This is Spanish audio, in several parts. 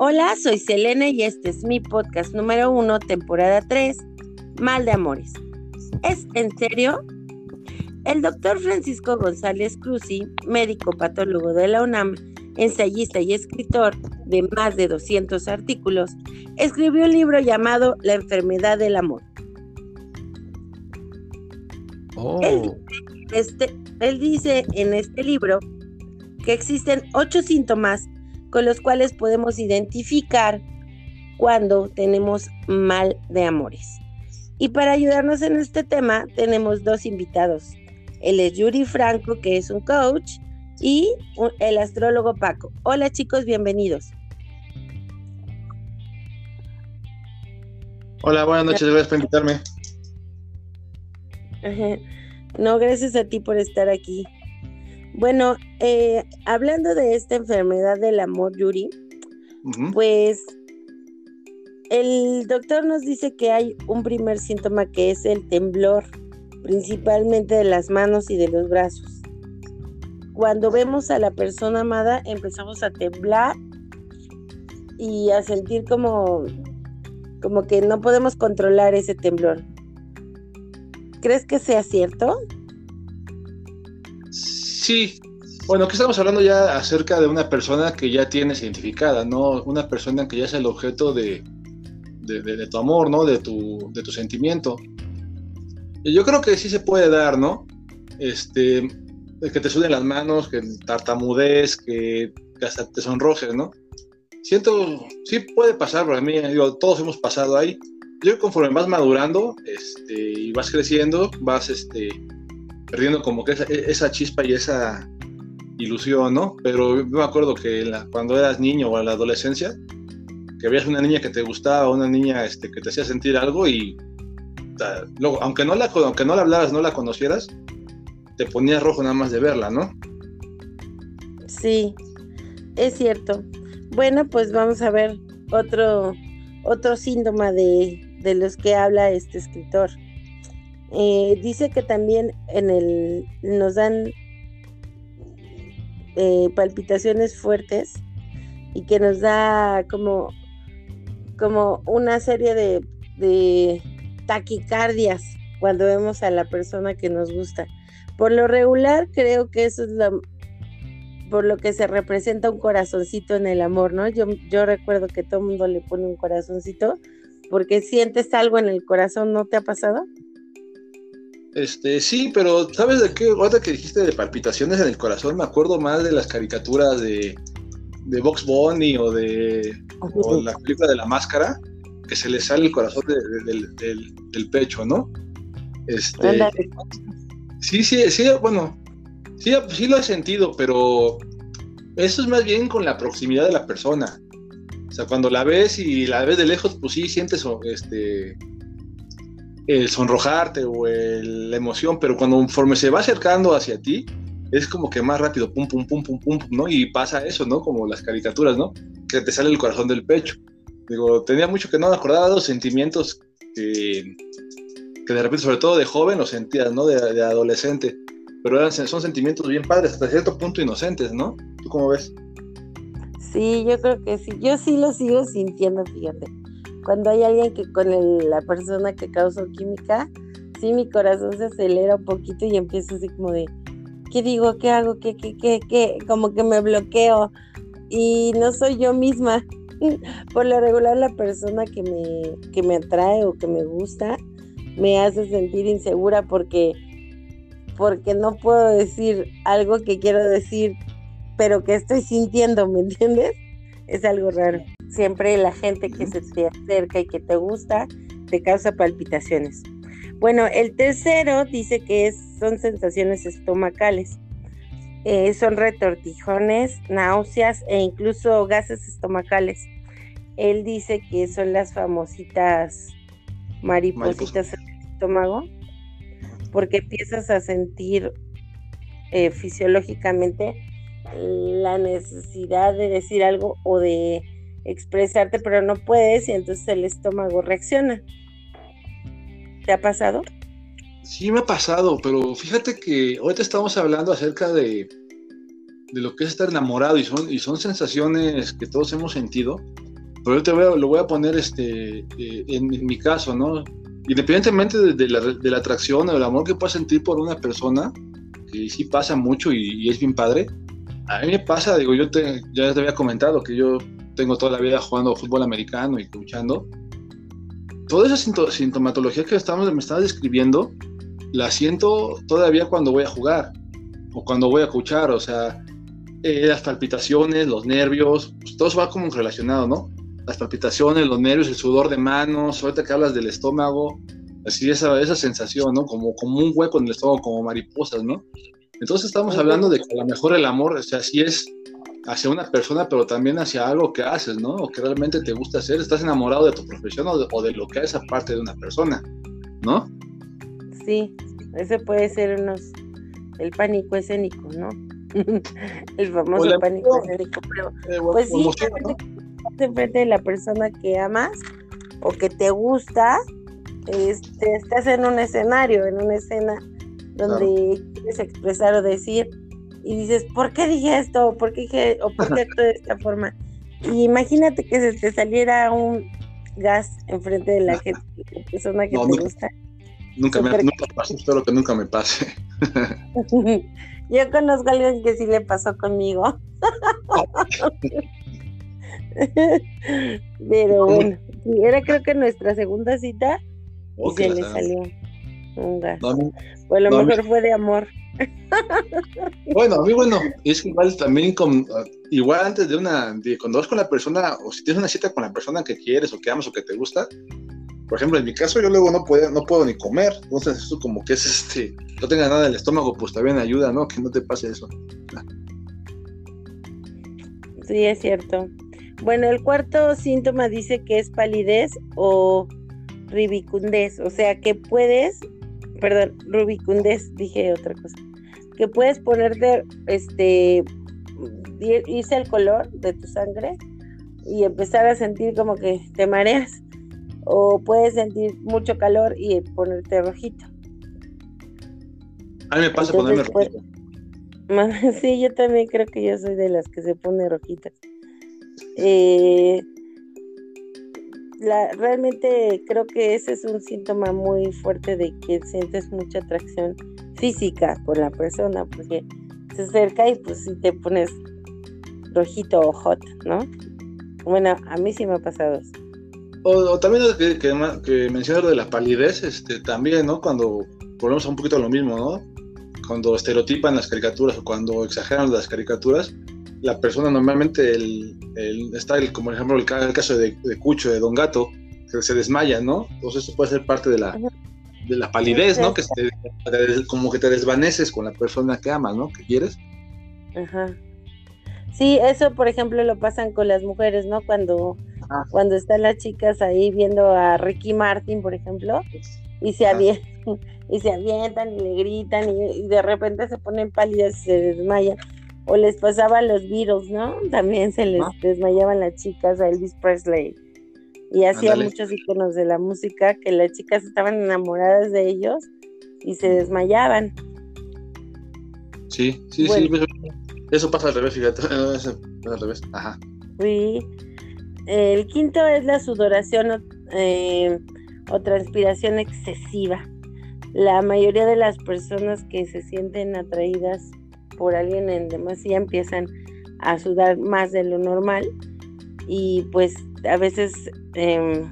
Hola, soy Selene y este es mi podcast número uno, temporada 3, Mal de Amores. ¿Es en serio? El doctor Francisco González Cruzi, médico patólogo de la UNAM, ensayista y escritor de más de 200 artículos, escribió un libro llamado La enfermedad del amor. Oh. Él, este, él dice en este libro que existen ocho síntomas con los cuales podemos identificar cuando tenemos mal de amores. Y para ayudarnos en este tema tenemos dos invitados. Él es Yuri Franco, que es un coach, y el astrólogo Paco. Hola chicos, bienvenidos. Hola, buenas noches, gracias por invitarme. No, gracias a ti por estar aquí. Bueno, eh, hablando de esta enfermedad del amor, Yuri, pues el doctor nos dice que hay un primer síntoma que es el temblor, principalmente de las manos y de los brazos. Cuando vemos a la persona amada empezamos a temblar y a sentir como, como que no podemos controlar ese temblor. ¿Crees que sea cierto? Sí, bueno, que estamos hablando ya acerca de una persona que ya tienes identificada, ¿no? Una persona que ya es el objeto de, de, tu amor, ¿no? De tu, de tu sentimiento. Yo creo que sí se puede dar, ¿no? Este, que te suden las manos, que tartamudez, que, hasta te sonrojes, ¿no? Siento, sí puede pasar para mí, digo, todos hemos pasado ahí. Yo conforme vas madurando este, y vas creciendo, vas este, perdiendo como que esa, chispa y esa ilusión, ¿no? Pero me acuerdo que cuando eras niño o en la adolescencia, que veías una niña que te gustaba, una niña este, que te hacía sentir algo y luego, aunque no la aunque no la no la conocieras, te ponías rojo nada más de verla, ¿no? Sí, es cierto. Bueno, pues vamos a ver otro otro síntoma de, de los que habla este escritor. Eh, dice que también en el nos dan eh, palpitaciones fuertes y que nos da como, como una serie de, taquicardias cuando vemos a la persona que nos gusta. Por lo regular, creo que eso es lo, por lo que se representa un corazoncito en el amor, ¿no? Yo, yo recuerdo que todo el mundo le pone un corazoncito porque sientes algo en el corazón, ¿no te ha pasado? Este, sí, pero ¿sabes de qué? Ahora que dijiste de palpitaciones en el corazón, me acuerdo más de las caricaturas de, de Box Bunny o de la película de la máscara, que se le sale el corazón del, pecho, ¿no? Este, sí, sí, sí, bueno, sí, sí lo he sentido, pero eso es más bien con la proximidad de la persona. O sea, cuando la ves y la ves de lejos, pues sí sientes este el sonrojarte o la emoción, pero cuando conforme se va acercando hacia ti, es como que más rápido, pum, pum, pum, pum, pum, ¿no? Y pasa eso, ¿no? Como las caricaturas, ¿no? Que te sale el corazón del pecho. Digo, tenía mucho que no me acordaba de los sentimientos que, que de repente, sobre todo de joven, los sentías, ¿no? De, adolescente. Pero eran, son sentimientos bien padres, hasta cierto punto inocentes, ¿no? ¿Tú cómo ves? Sí, yo creo que sí. Yo sí lo sigo sintiendo, fíjate cuando hay alguien que con la persona que causó química, sí, mi corazón se acelera un poquito y empiezo así como de, ¿qué digo? ¿Qué hago? ¿Qué, qué, qué, qué? Como que me bloqueo y no soy yo misma. Por lo regular, la persona que me, que me atrae o que me gusta me hace sentir insegura porque, porque no puedo decir algo que quiero decir, pero que estoy sintiendo, ¿me entiendes? Es algo raro. Siempre la gente que se te acerca y que te gusta te causa palpitaciones. Bueno, el tercero dice que son sensaciones estomacales. Eh, son retortijones, náuseas e incluso gases estomacales. Él dice que son las famositas maripositas en el estómago, porque empiezas a sentir eh, fisiológicamente la necesidad de decir algo o de expresarte, pero no puedes y entonces el estómago reacciona. ¿Te ha pasado? Sí, me ha pasado, pero fíjate que ahorita estamos hablando acerca de, de lo que es estar enamorado y son, y son sensaciones que todos hemos sentido, pero yo te voy a, lo voy a poner este, eh, en, mi caso, ¿no? Independientemente de, la, de, la, atracción o del amor que puedas sentir por una persona, que sí pasa mucho y, es bien padre, a mí me pasa, digo, yo te, ya te había comentado que yo tengo toda la vida jugando fútbol americano y luchando. Toda esa sintomatología que estamos, me estabas describiendo, la siento todavía cuando voy a jugar o cuando voy a escuchar, o sea, eh, las palpitaciones, los nervios, pues todo eso va como relacionado, ¿no? Las palpitaciones, los nervios, el sudor de manos, ahorita que hablas del estómago, así esa, esa sensación, ¿no? Como, como un hueco en el estómago, como mariposas, ¿no? Entonces estamos hablando de que a lo mejor el amor, o sea, sí es hacia una persona, pero también hacia algo que haces, ¿no? O que realmente te gusta hacer. Estás enamorado de tu profesión o de, o de lo que es aparte de una persona, ¿no? Sí, ese puede ser unos, el pánico escénico, ¿no? el famoso pánico escénico, pero eh, pues sí, ¿no? enfrente de la persona que amas o que te gusta, este, estás en un escenario, en una escena donde quieres expresar o decir y dices, ¿por qué dije esto? ¿Por qué dije, o por qué de esta forma? Y imagínate que se te saliera un gas enfrente de la, gente, la persona que te gusta. Nunca me, nunca pasa, espero que nunca me pase. Yo conozco a alguien que sí le pasó conmigo. Pero bueno, era creo que nuestra segunda cita y se le salió un gas. o a lo mejor fue de amor. Bueno, a mí, bueno, es igual también, con, igual antes de una, cuando vas con la persona, o si tienes una cita con la persona que quieres, o que amas, o que te gusta, por ejemplo, en mi caso yo luego no puedo, no puedo ni comer, entonces eso como que es este, no tengas nada en el estómago, pues también ayuda, ¿no? Que no te pase eso. Sí, es cierto. Bueno, el cuarto síntoma dice que es palidez o rubicundez, o sea que puedes, perdón, rubicundez, dije otra cosa, que puedes ponerte, este, irse el color de tu sangre y empezar a sentir como que te mareas o puedes sentir mucho calor y ponerte rojito. A mí me pasa ponerme pues, rojito. sí, yo también creo que yo soy de las que se pone rojitas. Eh, realmente creo que ese es un síntoma muy fuerte de que sientes mucha atracción física por la persona, porque se acerca y pues si te pones rojito o hot, ¿no? Bueno, a mí sí me ha pasado. O, también que, que, de la palidez, este, también, ¿no? Cuando volvemos a un poquito a lo mismo, ¿no? Cuando estereotipan las caricaturas o cuando exageran las caricaturas, la persona normalmente el, está el, como por ejemplo el, caso de, Cucho, de Don Gato, que se desmaya, ¿no? Entonces eso puede ser parte de la, de la palidez, ¿no? Que como que te desvaneces con la persona que amas, ¿no? Que quieres. Ajá. Sí, eso por ejemplo lo pasan con las mujeres, ¿no? Cuando cuando están las chicas ahí viendo a Ricky Martin, por ejemplo, y se, avientan, y se avientan y le gritan y, de repente se ponen pálidas y se desmayan. O les pasaba a los virus, ¿no? También se les desmayaban las chicas a Elvis Presley. Y hacía muchos iconos de la música que las chicas estaban enamoradas de ellos y se desmayaban. Sí, sí, sí. Eso pasa al revés, fíjate. Eso pasa al revés. Ajá. Sí. El quinto es la sudoración eh, o transpiración excesiva. La mayoría de las personas que se sienten atraídas por alguien en demasía empiezan a sudar más de lo normal y pues a veces eh,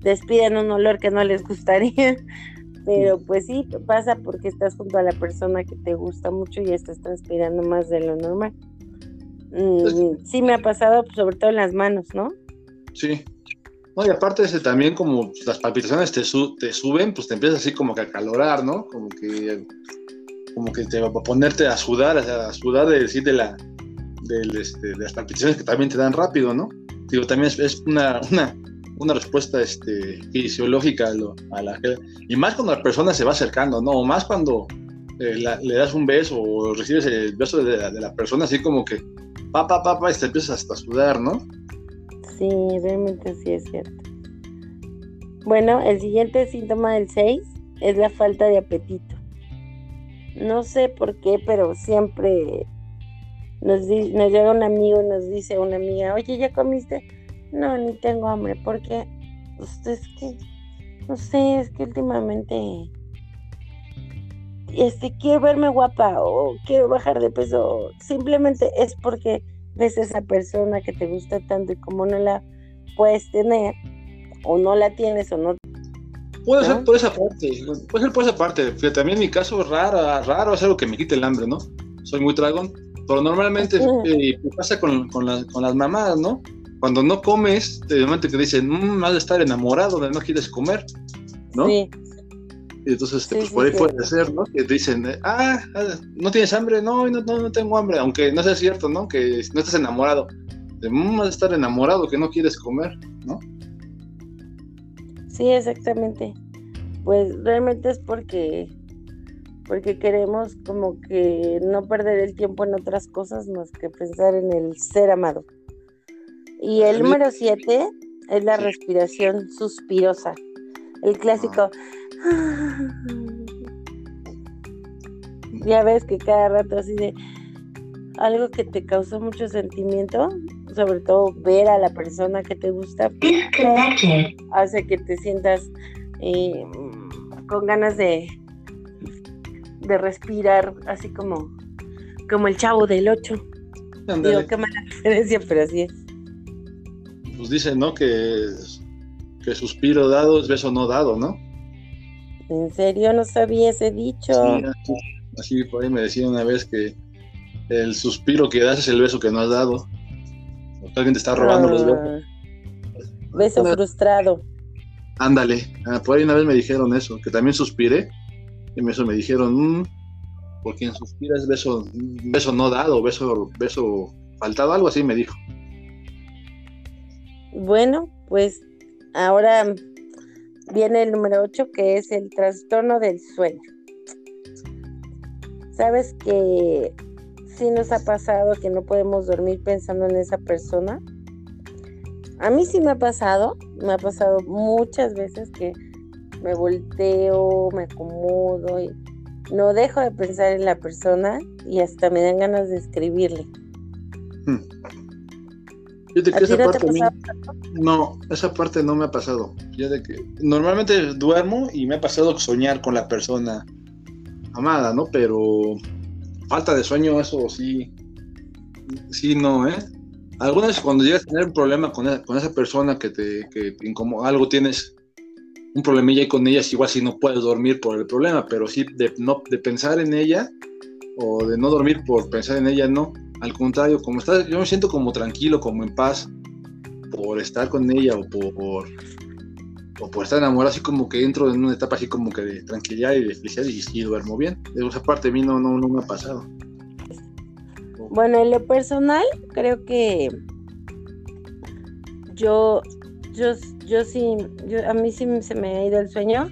despiden un olor que no les gustaría, pero pues sí pasa porque estás junto a la persona que te gusta mucho y estás transpirando más de lo normal. Mm, sí me ha pasado, pues, sobre todo en las manos, ¿no? Sí. No, y aparte ese también como las palpitaciones te, te suben, pues te empiezas así como que a calorar, ¿no? Como que como que te va a ponerte a sudar, a sudar de decir de la este, de, las palpitaciones que también te dan rápido, ¿no? Digo, también es, una, una, una, respuesta este, fisiológica a, lo, a, la y más cuando la persona se va acercando, ¿no? O más cuando eh, le das un beso o recibes el beso de la, de la persona, así como que papá, papá, y te empiezas hasta a sudar, ¿no? Sí, realmente sí es cierto. Bueno, el siguiente síntoma del 6 es la falta de apetito. No sé por qué, pero siempre nos, llega un amigo y nos dice una amiga, oye, ¿ya comiste? no, ni tengo hambre, porque pues, es que, no sé, es que últimamente, este, quiero verme guapa o quiero bajar de peso, simplemente es porque ves a esa persona que te gusta tanto y como no la puedes tener, o no la tienes o no Puede ser por esa parte, puede ser por esa parte. A mí en mi caso raro, raro es algo que me quite el hambre, ¿no? Soy muy dragón, pero normalmente eh, pasa con, con, con, las mamás, ¿no? Cuando no comes, momento que dicen, mmm, has de estar enamorado de no quieres comer, ¿no? Sí. Y entonces, este, pues por ahí puede ser, ¿no? Que dicen, ah, ah, ¿no tienes hambre? No, no, no, no tengo hambre, aunque no sea cierto, ¿no? Que no estás enamorado. De, mmm, has de estar enamorado que no quieres comer, ¿no? Sí, exactamente. Pues realmente es porque porque queremos como que no perder el tiempo en otras cosas más que pensar en el ser amado. Y el número siete es la respiración suspirosa. El clásico. Ya ves que cada rato así de algo que te causó mucho sentimiento, sobre todo ver a la persona que te gusta, hace que te sientas eh, con ganas de, de respirar, así como, como el chavo del 8. Digo, qué mala referencia, pero así es. Pues dicen, ¿no? Que, que suspiro dado es beso no dado, ¿no? ¿En serio no sabía ese dicho? Sí, así por ahí me decían una vez que el suspiro que das es el beso que no has dado. Alguien te está robando los besos. Ah, beso frustrado. Ándale, ah, por ahí una vez me dijeron eso, que también suspiré. Y eso me dijeron, mm, por quien suspira es beso, beso no dado, beso, beso faltado, algo así me dijo. Bueno, pues ahora viene el número 8, que es el trastorno del sueño. Sabes que sí nos ha pasado que no podemos dormir pensando en esa persona. A mí sí me ha pasado, me ha pasado muchas veces que me volteo, me acomodo y no dejo de pensar en la persona y hasta me dan ganas de escribirle. Hmm. esa parte no, esa parte no me ha pasado. de que normalmente duermo y me ha pasado soñar con la persona amada, ¿no? Pero falta de sueño, eso sí, sí, no, ¿eh? Algunas cuando llegas a tener un problema con, esa, con esa persona que te, que como algo tienes un problemilla y con ella, igual si no puedes dormir por el problema, pero sí de, no, de pensar en ella o de no dormir por pensar en ella, no. Al contrario, como está, yo me siento como tranquilo, como en paz por estar con ella o por, o por estar enamorado, así como que entro en una etapa así como que de tranquilidad y de felicidad y, duermo bien. De esa parte a mí no, no, no me ha pasado. Bueno, en lo personal, creo que yo, yo, yo sí, yo, a mí sí se me ha ido el sueño,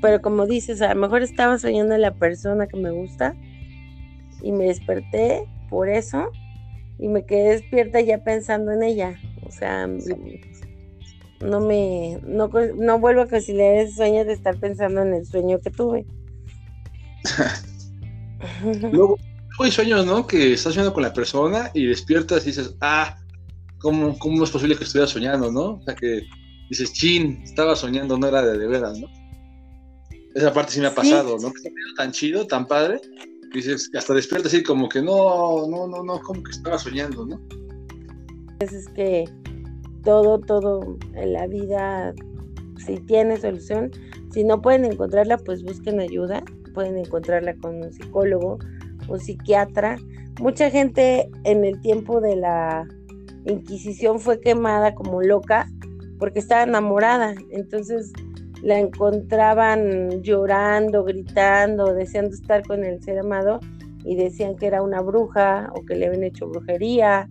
pero como dices, a lo mejor estaba soñando en la persona que me gusta y me desperté por eso y me quedé despierta ya pensando en ella. O sea, no me, no, no vuelvo a conciliar ese sueño de estar pensando en el sueño que tuve. Luego, hay sueños, ¿no? Que estás soñando con la persona y despiertas y dices, ah, ¿cómo, cómo es posible que estuviera soñando, no? O sea, que dices, chin, estaba soñando, no era de, de veras, ¿no? Esa parte sí me ha pasado, ¿no? Que tan chido, tan padre, dices, hasta despiertas así como que no, no, no, no, como que estaba soñando, ¿no? Es que todo, todo en la vida, si tiene solución, si no pueden encontrarla, pues busquen ayuda, pueden encontrarla con un psicólogo, un psiquiatra. Mucha gente en el tiempo de la Inquisición fue quemada como loca porque estaba enamorada, entonces la encontraban llorando, gritando, deseando estar con el ser amado y decían que era una bruja o que le habían hecho brujería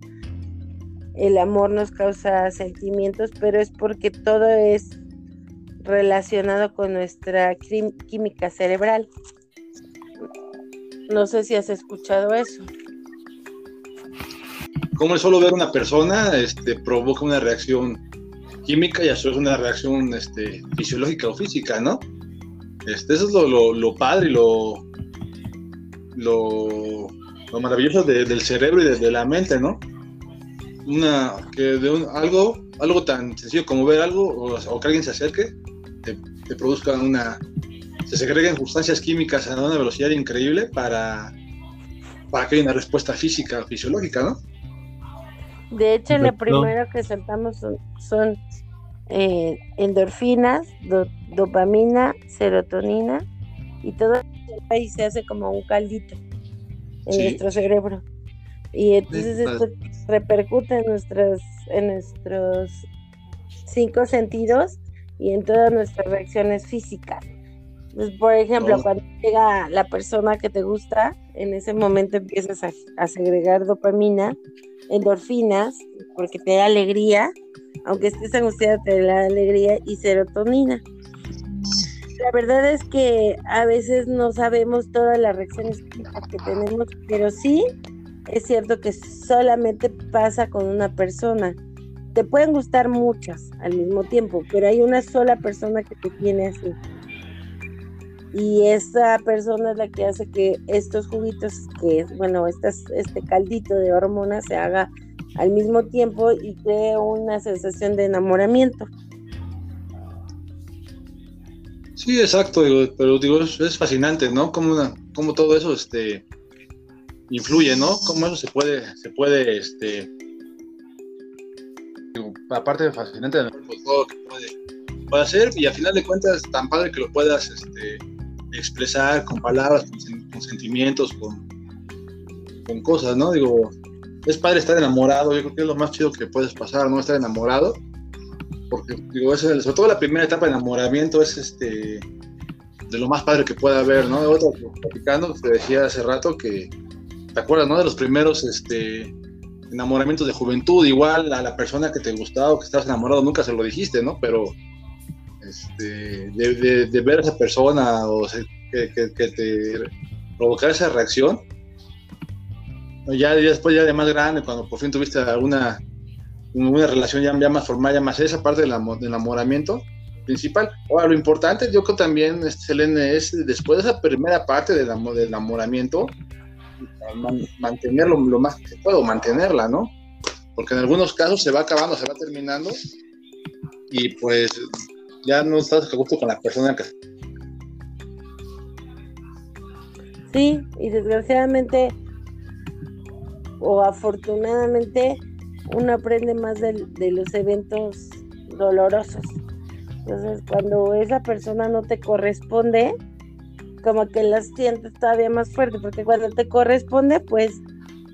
el amor nos causa sentimientos, pero es porque todo es relacionado con nuestra química cerebral. No sé si has escuchado eso. Como el solo ver una persona este, provoca una reacción química y eso es una reacción este, fisiológica o física, ¿no? Este, eso es lo, padre y lo, lo, maravilloso del cerebro y de, la mente, ¿no? Una, que de un, algo, algo tan sencillo como ver algo o, que alguien se acerque, te, te, produzca una, se segreguen sustancias químicas a una velocidad increíble para, para que haya una respuesta física o fisiológica, ¿no? De hecho, lo primero que soltamos son, eh, endorfinas, dopamina, serotonina y todo ahí se hace como un caldito en nuestro cerebro. Y entonces esto repercute en nuestros, en nuestros cinco sentidos y en todas nuestras reacciones físicas. por ejemplo, cuando llega la persona que te gusta, en ese momento empiezas a, a, segregar dopamina, endorfinas, porque te da alegría, aunque estés angustiada, te da alegría, y serotonina. La verdad es que a veces no sabemos todas las reacciones que tenemos, pero sí es cierto que solamente pasa con una persona. Te pueden gustar muchas al mismo tiempo, pero hay una sola persona que te tiene así. Y esa persona es la que hace que estos juguitos, que bueno, este caldito de hormonas se haga al mismo tiempo y cree una sensación de enamoramiento. Sí, exacto, pero digo, es, fascinante, ¿no? Como, una, como todo eso, este, influye, ¿no? Cómo eso se puede, se puede, este, aparte de fascinante, pues, todo que puede, hacer y al final de cuentas tan padre que lo puedas este, expresar con palabras, con, sentimientos, con, con cosas, ¿no? Digo, es padre estar enamorado, yo creo que es lo más chido que puedes pasar, ¿no? Estar enamorado, porque digo, es sobre todo la primera etapa de enamoramiento es este de lo más padre que pueda haber, ¿no? Otro platicando, te decía hace rato que ¿te acuerdas, no? De los primeros este, enamoramientos de juventud, igual a la persona que te gustaba o que estabas enamorado, nunca se lo dijiste, ¿no? Pero este, de, ver a esa persona o que, te provocara esa reacción, ya, después ya de más grande, cuando por fin tuviste alguna una relación ya, más formal, ya más esa parte del, enamoramiento principal. Ahora, lo importante, yo creo también, este, Selene, es después de esa primera parte del, del enamoramiento, mantenerlo lo más que puedo, mantenerla, ¿no? Porque en algunos casos se va acabando, se va terminando y pues ya no estás a gusto con la persona que... Sí, y desgraciadamente o afortunadamente uno aprende más de, de los eventos dolorosos. Entonces, cuando esa persona no te corresponde, como que las sientes todavía más fuerte, porque cuando te corresponde, pues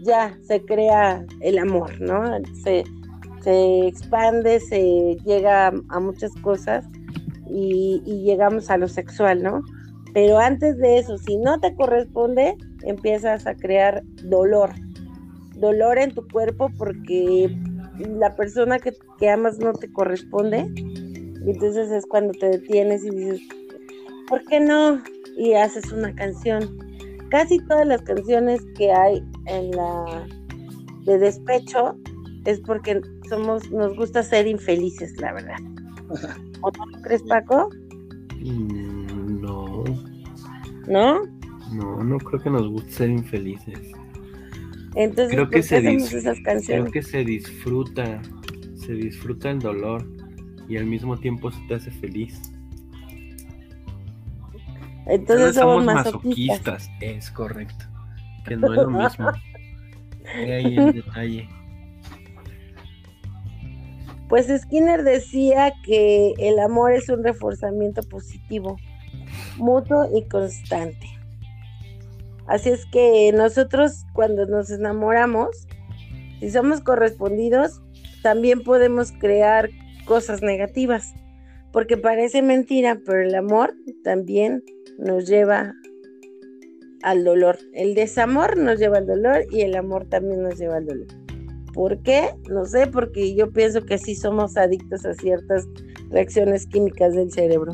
ya se crea el amor, ¿no? Se, expande, se llega a, muchas cosas y, llegamos a lo sexual, ¿no? Pero antes de eso, si no te corresponde, empiezas a crear dolor, dolor en tu cuerpo porque la persona que, que amas no te corresponde. Y entonces es cuando te detienes y dices, ¿por qué no? Y haces una canción. Casi todas las canciones que hay en la de despecho es porque somos, nos gusta ser infelices, la verdad. ¿O no crees, Paco? Mm, no. ¿No? No, no creo que nos guste ser infelices. Entonces, creo que se esas canciones? Creo que se disfruta, se disfruta el dolor y al mismo tiempo se te hace feliz. Entonces somos, masoquistas. Es correcto. Que no es lo mismo. ahí el detalle. Pues Skinner decía que el amor es un reforzamiento positivo, mutuo y constante. Así es que nosotros cuando nos enamoramos, si somos correspondidos, también podemos crear cosas negativas, porque parece mentira, pero el amor también nos lleva al dolor. El desamor nos lleva al dolor y el amor también nos lleva al dolor. ¿Por qué? No sé, porque yo pienso que sí somos adictos a ciertas reacciones químicas del cerebro.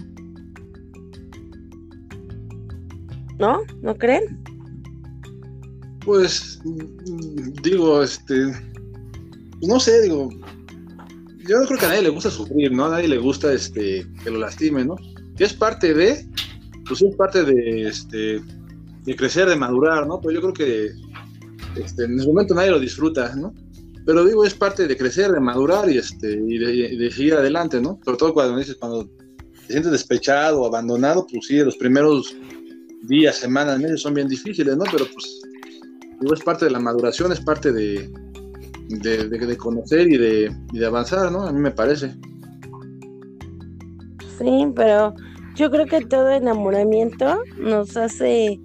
¿No? ¿No creen? Pues digo, este, no sé, digo, yo no creo que a nadie le gusta sufrir, ¿no? A nadie le gusta este que lo lastime, ¿no? Que es parte de, pues es parte de, este, de crecer, de madurar, ¿no? Pero yo creo que este, en ese momento nadie lo disfruta, ¿no? pero digo, es parte de crecer, de madurar y, este, y de, seguir adelante, ¿no? Sobre todo cuando dices, cuando te sientes despechado, abandonado, pues sí, los primeros días, semanas, meses son bien difíciles, ¿no? Pero pues, digo, es parte de la maduración, es parte de, de, conocer y de, y de avanzar, ¿no? A mí me parece. Sí, pero yo creo que todo enamoramiento nos hace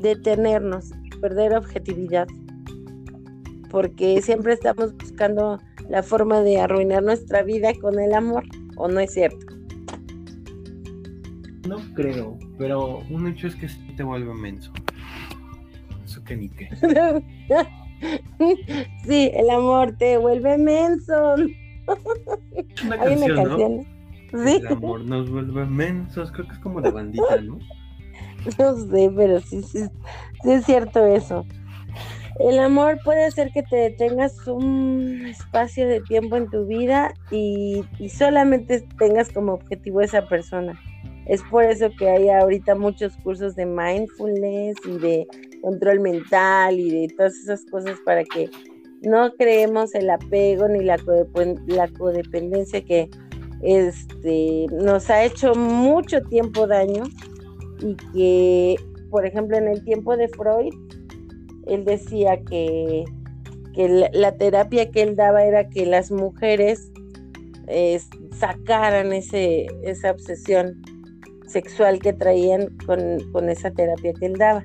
detenernos, perder objetividad, porque siempre estamos buscando la forma de arruinar nuestra vida con el amor, ¿o no es cierto? No creo, pero un hecho es que te vuelve menso. Eso que ni qué. sí, el amor te vuelve menso. Una Hay una canción. ¿Sí? El amor nos vuelve mensos, creo que es como de bandita, ¿no? No sé, pero sí, sí, sí es cierto eso. El amor puede hacer que te detengas un espacio de tiempo en tu vida y, y, solamente tengas como objetivo esa persona. Es por eso que hay ahorita muchos cursos de mindfulness y de control mental y de todas esas cosas para que no creemos el apego ni la, la codependencia que este, nos ha hecho mucho tiempo daño y que, por ejemplo, en el tiempo de Freud, él decía que, la, terapia que él daba era que las mujeres sacaran ese, esa obsesión sexual que traían con, esa terapia que él daba.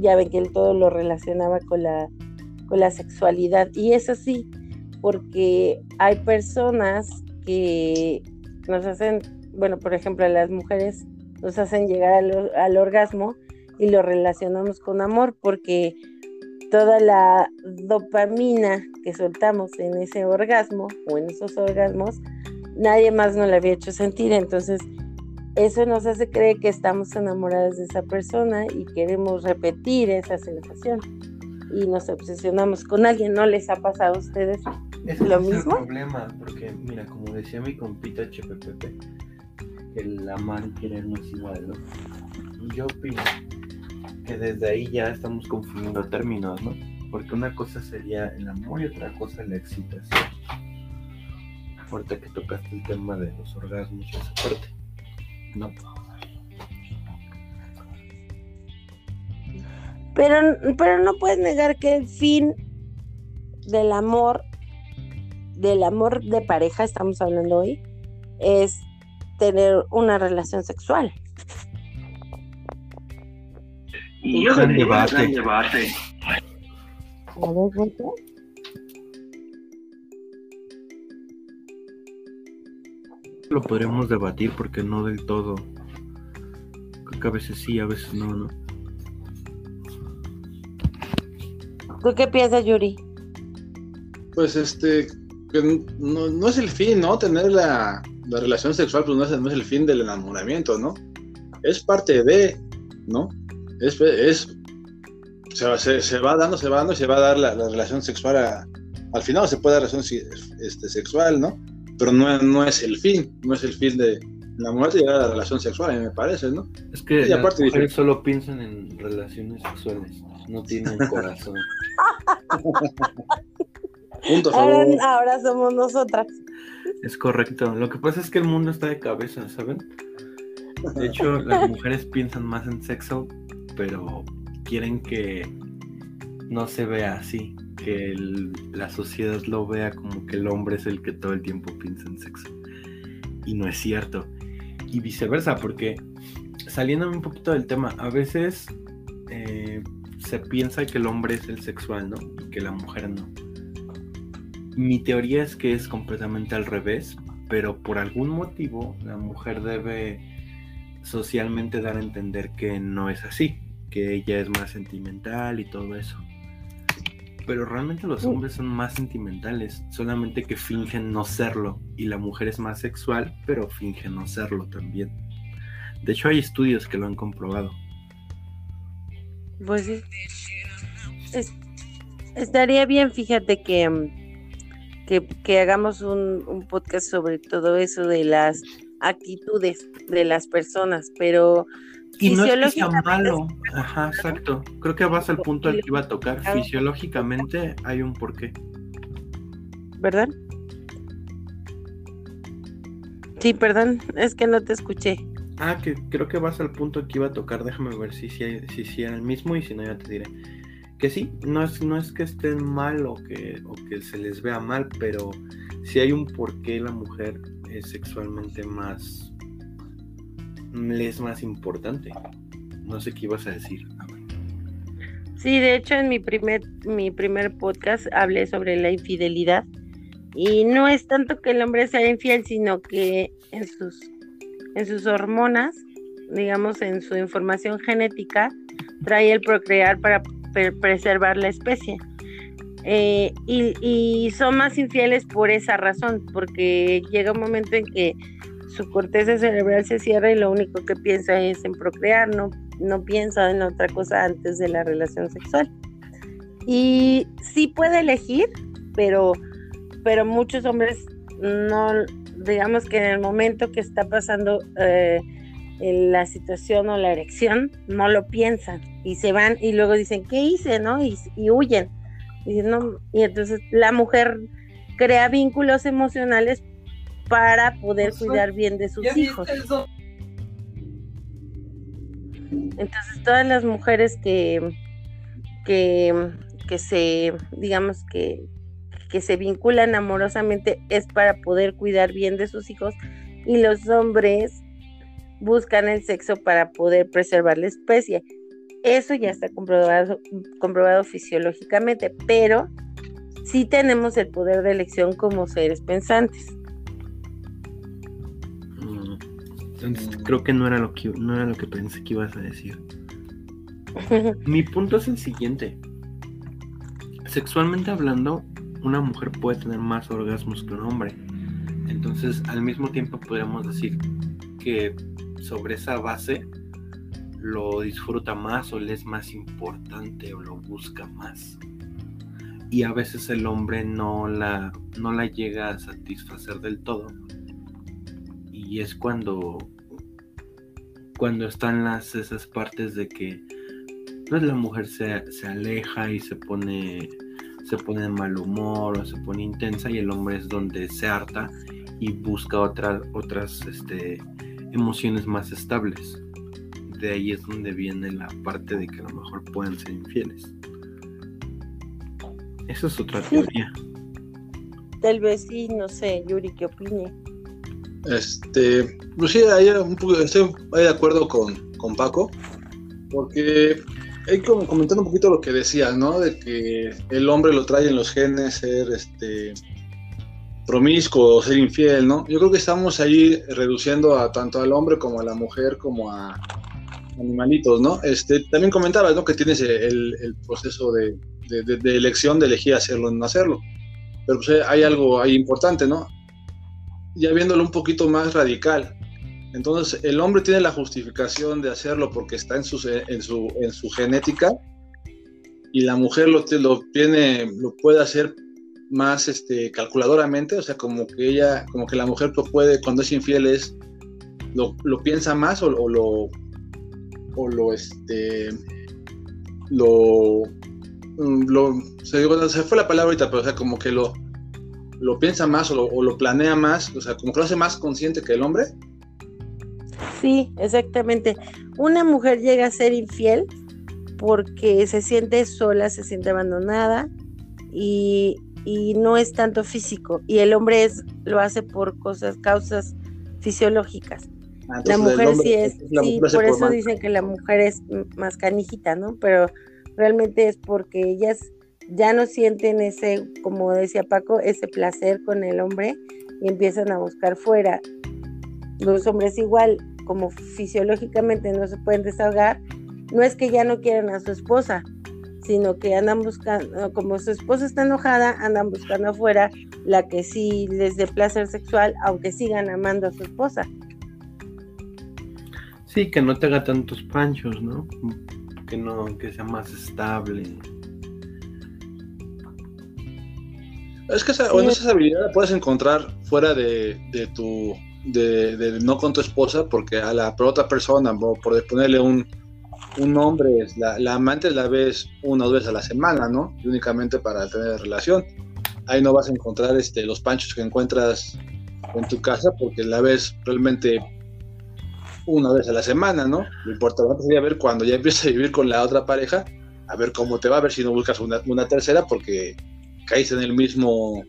Ya ven que él todo lo relacionaba con la, con la sexualidad. Y es así, porque hay personas que nos hacen, bueno, por ejemplo, las mujeres nos hacen llegar al, al orgasmo y lo relacionamos con amor, porque toda la dopamina que soltamos en ese orgasmo o en esos orgasmos, nadie más nos la había hecho sentir. Entonces, eso nos hace creer que estamos enamoradas de esa persona y queremos repetir esa sensación. Y nos obsesionamos con alguien. ¿No les ha pasado a ustedes lo mismo? Es el problema, porque mira, como decía mi compita HPPP, el amar y querer no es igual, ¿no? Yo opino que desde ahí ya estamos confundiendo términos, ¿no? Porque una cosa sería el amor y otra cosa la excitación. Ahorita que tocaste el tema de los orgasmos y esa parte. No. Pero, pero no puedes negar que el fin del amor, del amor de pareja, estamos hablando hoy, es tener una relación sexual. Y gran debate. debate. Lo podríamos debatir porque no del todo. Creo que a veces sí, a veces no, ¿no? ¿Tú qué piensas, Yuri? Pues este, que no, es el fin, ¿no? Tener la, relación sexual, pues no es, no es el fin del enamoramiento, ¿no? Es parte de, ¿no? es, es se, va, se, va dando, se va dando y se va a dar la, relación sexual al final, se puede dar relación este, sexual, ¿no? Pero no, no es el fin, no es el fin de la muerte llegar a la relación sexual, a mí me parece, ¿no? Es que las mujeres solo piensan en relaciones sexuales, no tienen corazón. ahora, ahora somos nosotras. Es correcto. Lo que pasa es que el mundo está de cabeza, ¿saben? De hecho, las mujeres piensan más en sexo pero quieren que no se vea así, que la sociedad lo vea como que el hombre es el que todo el tiempo piensa en sexo. Y no es cierto. Y viceversa, porque saliéndome un poquito del tema, a veces eh, se piensa que el hombre es el sexual, ¿no? Y que la mujer no. Mi teoría es que es completamente al revés, pero por algún motivo la mujer debe socialmente dar a entender que no es así que ella es más sentimental y todo eso. Pero realmente los mm. hombres son más sentimentales, solamente que fingen no serlo. Y la mujer es más sexual, pero finge no serlo también. De hecho, hay estudios que lo han comprobado. Pues sí. estaría bien, fíjate que, que, hagamos un, un, podcast sobre todo eso de las actitudes de las personas, pero y no es que sea malo. Ajá, exacto. Creo que vas al punto al que iba a tocar. Fisiológicamente hay un porqué. ¿verdad? Sí, perdón, es que no te escuché. Ah, que creo que vas al punto que iba a tocar. Déjame ver si si, si, si era el mismo y si no ya te diré. Que sí, no es, no es que estén mal o que, o que se les vea mal, pero si hay un por qué la mujer es sexualmente más... le es más importante. No sé qué ibas a decir. Sí, de hecho en mi primer, mi primer podcast hablé sobre la infidelidad y no es tanto que el hombre sea infiel, sino que en sus, en sus hormonas, digamos en su información genética, trae el procrear para preservar la especie. Eh, y, y, son más infieles por esa razón, porque llega un momento en que su corteza cerebral se cierra y lo único que piensa es en procrear, no, no piensa en otra cosa antes de la relación sexual. Y sí puede elegir, pero, pero muchos hombres no, digamos que en el momento que está pasando eh, la situación o la erección, no lo piensan y se van y luego dicen, ¿qué hice? ¿no? Y, y huyen. Y, y entonces la mujer crea vínculos emocionales para poder cuidar bien de sus hijos. Entonces todas las mujeres que, que, que se, digamos que, que se vinculan amorosamente es para poder cuidar bien de sus hijos y los hombres buscan el sexo para poder preservar la especie. Eso ya está comprobado, comprobado fisiológicamente, pero sí tenemos el poder de elección como seres pensantes. Entonces creo que no era lo que no era lo que pensé que ibas a decir. Mi punto es el siguiente. Sexualmente hablando, una mujer puede tener más orgasmos que un hombre. Entonces, al mismo tiempo podríamos decir que sobre esa base lo disfruta más o le es más importante o lo busca más. Y a veces el hombre no la, no la llega a satisfacer del todo y es cuando cuando están las esas partes de que pues la mujer se, aleja y se pone se pone de mal humor o se pone intensa y el hombre es donde se harta y busca otras otras este, emociones más estables. De ahí es donde viene la parte de que a lo mejor pueden ser infieles. Eso es otra teoría. Tal vez sí no sé Yuri qué opine este, pues sí, estoy de acuerdo con, con Paco, porque como comentando un poquito lo que decías, ¿no? De que el hombre lo trae en los genes ser este promiscuo ser infiel, ¿no? Yo creo que estamos ahí reduciendo a tanto al hombre como a la mujer como a animalitos, ¿no? Este, también comentabas, ¿no? Que tienes el, el proceso de, de, de, elección de elegir hacerlo o no hacerlo. Pero pues hay algo ahí importante, ¿no? Ya viéndolo un poquito más radical. Entonces, el hombre tiene la justificación de hacerlo porque está en su, en su, en su genética y la mujer lo, lo, tiene, lo puede hacer más este, calculadoramente, o sea, como que ella, como que la mujer lo puede, cuando es infiel, es, lo, lo piensa más o, lo, o lo, este, lo, mm, se, fue la palabra ahorita, pero sea, como que lo, lo piensa más o lo, planea más, o sea, como que lo hace más consciente que el hombre. Sí, exactamente. Una mujer llega a ser infiel porque se siente sola, se siente abandonada y, no es tanto físico. Y el hombre es, lo hace por cosas, causas fisiológicas. Ah, la mujer sí es, sí, por eso dicen que la mujer es más canijita, ¿no? Pero realmente es porque ella es ya no sienten ese, como decía Paco, ese placer con el hombre y empiezan a buscar fuera. Los hombres igual, como fisiológicamente no se pueden desahogar, no es que ya no quieran a su esposa, sino que andan buscando, como su esposa está enojada, andan buscando afuera la que sí les dé placer sexual, aunque sigan amando a su esposa. Sí, que no te haga tantos panchos, ¿no? Que no, que sea más estable. Es que esa, esa habilidad la puedes encontrar fuera de, tu, de, no con tu esposa, porque a la otra persona, por, ponerle un, un nombre, la, amante la ves una o dos veces a la semana, ¿no? únicamente para tener relación. ahí no vas a encontrar este, los panchos que encuentras en tu casa porque la ves realmente una vez a la semana, ¿no? Lo importante sería ver cuando ya empieces a vivir con la otra pareja, a ver cómo te va, a ver si no buscas una, una tercera porque caíste en el mismo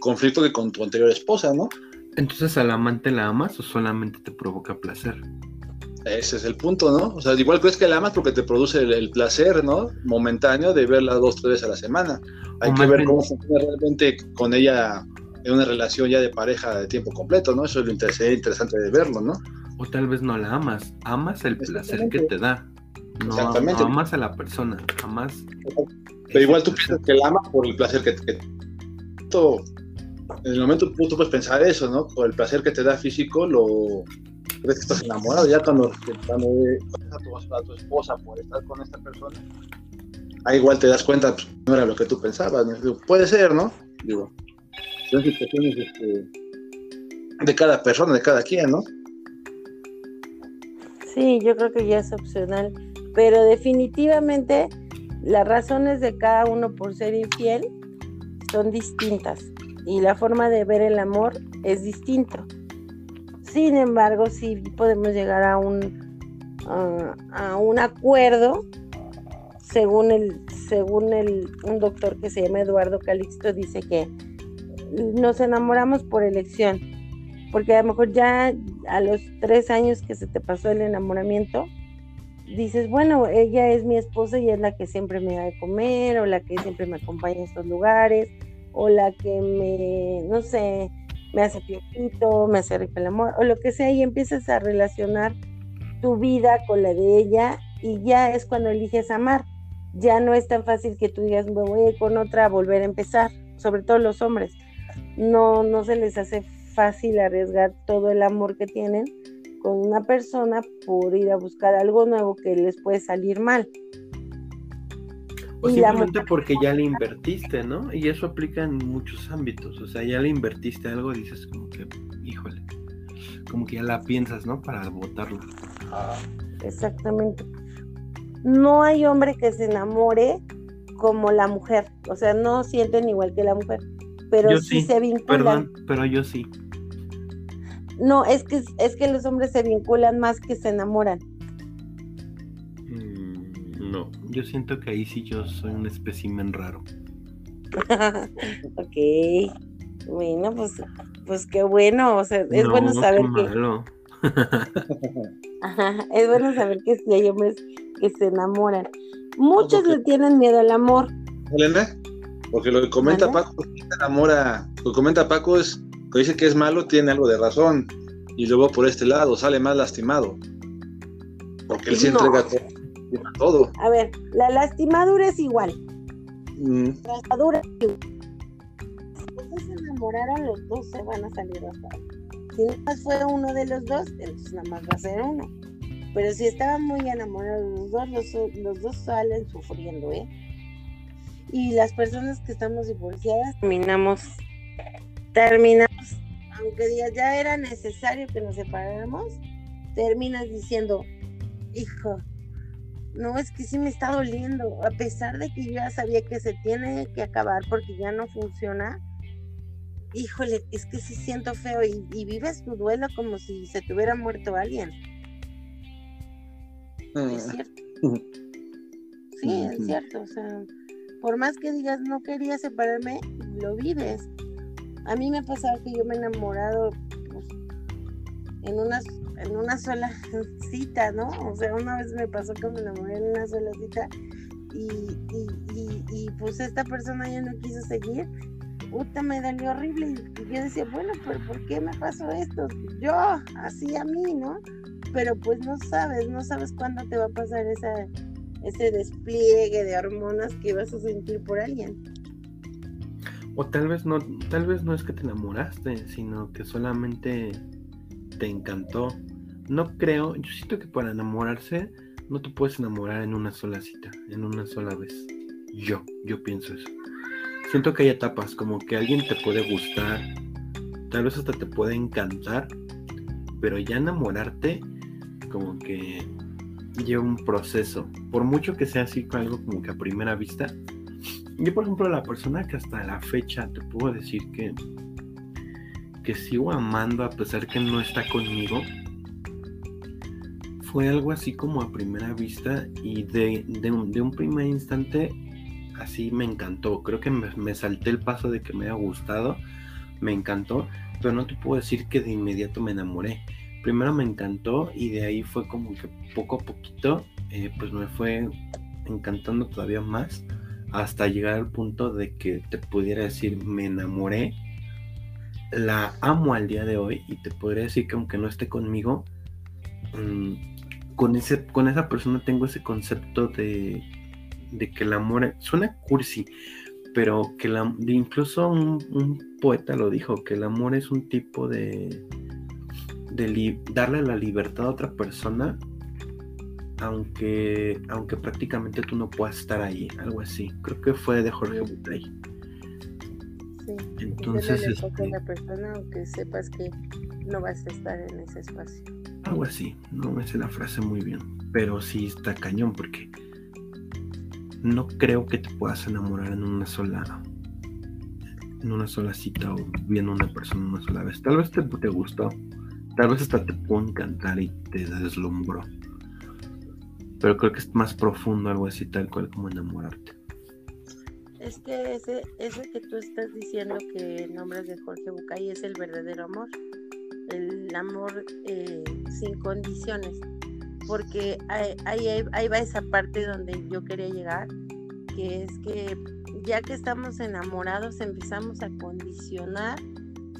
conflicto que con tu anterior esposa, ¿no? Entonces, ¿al amante la amas o solamente te provoca placer? Ese es el punto, ¿no? O sea, igual crees que la amas porque te produce el, placer, ¿no? Momentáneo de verla dos, tres veces a la semana. Hay que ver cómo funciona realmente con ella en una relación ya de pareja de tiempo completo, ¿no? Eso es lo interesante de verlo, ¿no? O tal vez no la amas, amas el placer que te da. No, amas a la persona, amas. Pero igual tú piensas que la amas por el placer que, te en el momento tú puedes pensar eso, ¿no? Por el placer que te da físico, lo crees que estás enamorado. Ya cuando, cuando a tu, esposa por estar con esta persona, ahí igual te das cuenta, pues, no era lo que tú pensabas. puede ser, ¿no? Digo, son situaciones este, de cada persona, de cada quien, ¿no? Sí, yo creo que ya es opcional, pero definitivamente las razones de cada uno por ser infiel son distintas y la forma de ver el amor es distinto. Sin embargo, sí podemos llegar a un, a un acuerdo, según, el, según el, un doctor que se llama Eduardo Calixto, dice que nos enamoramos por elección, porque a lo mejor ya a los tres años que se te pasó el enamoramiento, dices, bueno, ella es mi esposa y es la que siempre me da de comer o la que siempre me acompaña a estos lugares o la que me, no sé, me hace piojito, me hace rico el amor, o lo que sea, y empiezas a relacionar tu vida con la de ella y ya es cuando eliges amar. Ya no es tan fácil que tú digas, me voy a ir con otra a volver a empezar, sobre todo los hombres. No, no se les hace fácil arriesgar todo el amor que tienen con una persona por ir a buscar algo nuevo que les puede salir mal. O simplemente porque ya le invertiste, ¿no? Y eso aplica en muchos ámbitos. O sea, ya le invertiste algo y dices como que, híjole, como que ya la piensas, ¿no? Para votarlo. Exactamente. No hay hombre que se enamore como la mujer. O sea, no sienten igual que la mujer. Pero sí, se vinculan. Perdón, pero yo sí. No, es que, es que los hombres se vinculan más que se enamoran. No, yo siento que ahí sí yo soy un espécimen raro. ok. Bueno, pues, pues qué bueno. O sea, es bueno saber que. es bueno saber que sí hay hombres que se enamoran. Muchos le tienen miedo al amor. Elena, porque lo que comenta Paco, se enamora, lo que comenta Paco es, dice que es malo, tiene algo de razón. Y luego por este lado sale más lastimado. Porque él sí entrega todo. A ver, la lastimadura es igual. Mm. La lastimadura es igual. Si se enamoraron, los dos se van a salir hasta Si no más fue uno de los dos, entonces nada más va a ser uno. Pero si estaban muy enamorados los dos, los, dos salen sufriendo, ¿eh? Y las personas que estamos divorciadas terminamos, terminamos, aunque ya era necesario que nos separáramos, terminas diciendo, hijo, no, es que sí me está doliendo, a pesar de que yo ya sabía que se tiene que acabar porque ya no funciona. Híjole, es que sí siento feo y, vives tu duelo como si se te hubiera muerto alguien. Es ah. cierto. Sí, es cierto. O sea, por más que digas no quería separarme, lo vives. A mí me ha pasado que yo me he enamorado pues, en unas en una sola cita, ¿no? O sea, una vez me pasó que me enamoré en una sola cita y, y, y, pues esta persona ya no quiso seguir. Puta, me dolió horrible y yo decía, bueno, pero ¿por qué me pasó esto? Yo, así a mí, ¿no? Pero pues no sabes, no sabes cuándo te va a pasar esa, ese despliegue de hormonas que vas a sentir por alguien. O tal vez no, tal vez no es que te enamoraste, sino que solamente te encantó. No creo, yo siento que para enamorarse no te puedes enamorar en una sola cita, en una sola vez. Yo, yo pienso eso. Siento que hay etapas, como que alguien te puede gustar, tal vez hasta te puede encantar, pero ya enamorarte, como que lleva un proceso. Por mucho que sea así algo como que a primera vista, Yo, por ejemplo, la persona que hasta la fecha te puedo decir que, que sigo amando a pesar que no está conmigo, fue algo así como a primera vista y de, de, un, primer instante así me encantó. Creo que me, me, salté el paso de que me haya gustado, me encantó, pero no te puedo decir que de inmediato me enamoré. Primero me encantó y de ahí fue como que poco a poquito eh, pues me fue encantando todavía más hasta llegar al punto de que te pudiera decir me enamoré. La amo al día de hoy y te podría decir que aunque no esté conmigo, mm, con, ese, con esa persona tengo ese concepto de, de que el amor suena cursi, pero que la, incluso un, poeta lo dijo, que el amor es un tipo de, de darle la libertad a otra persona aunque, aunque prácticamente tú no puedas estar ahí, algo así. Creo que fue de Jorge Bucay. Sí, entonces este, la persona aunque sepas que no vas a estar en ese espacio. Algo así, no me sé la frase muy bien, pero sí está cañón porque no creo que te puedas enamorar en una sola en una sola cita o viendo a una persona una sola vez. Tal vez te, te gustó, tal vez hasta te pudo encantar y te deslumbró pero creo que es más profundo algo así tal cual como enamorarte. Es que ese, ese que tú estás diciendo que el nombre de Jorge Bucay es el verdadero amor, el amor eh, sin condiciones, porque ahí, ahí, ahí va esa parte donde yo quería llegar, que es que ya que estamos enamorados empezamos a condicionar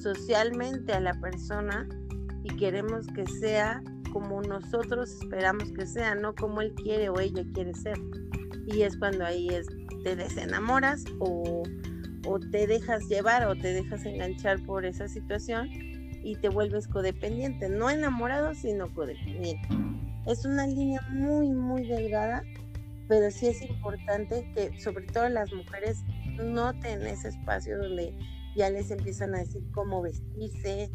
socialmente a la persona y queremos que sea como nosotros esperamos que sea, no como él quiere o ella quiere ser. Y es cuando ahí es, te desenamoras o, o te dejas llevar o te dejas enganchar por esa situación y te vuelves codependiente, no enamorado, sino codependiente. Es una línea muy, muy delgada, pero sí es importante que sobre todo las mujeres noten ese espacio donde ya les empiezan a decir cómo vestirse,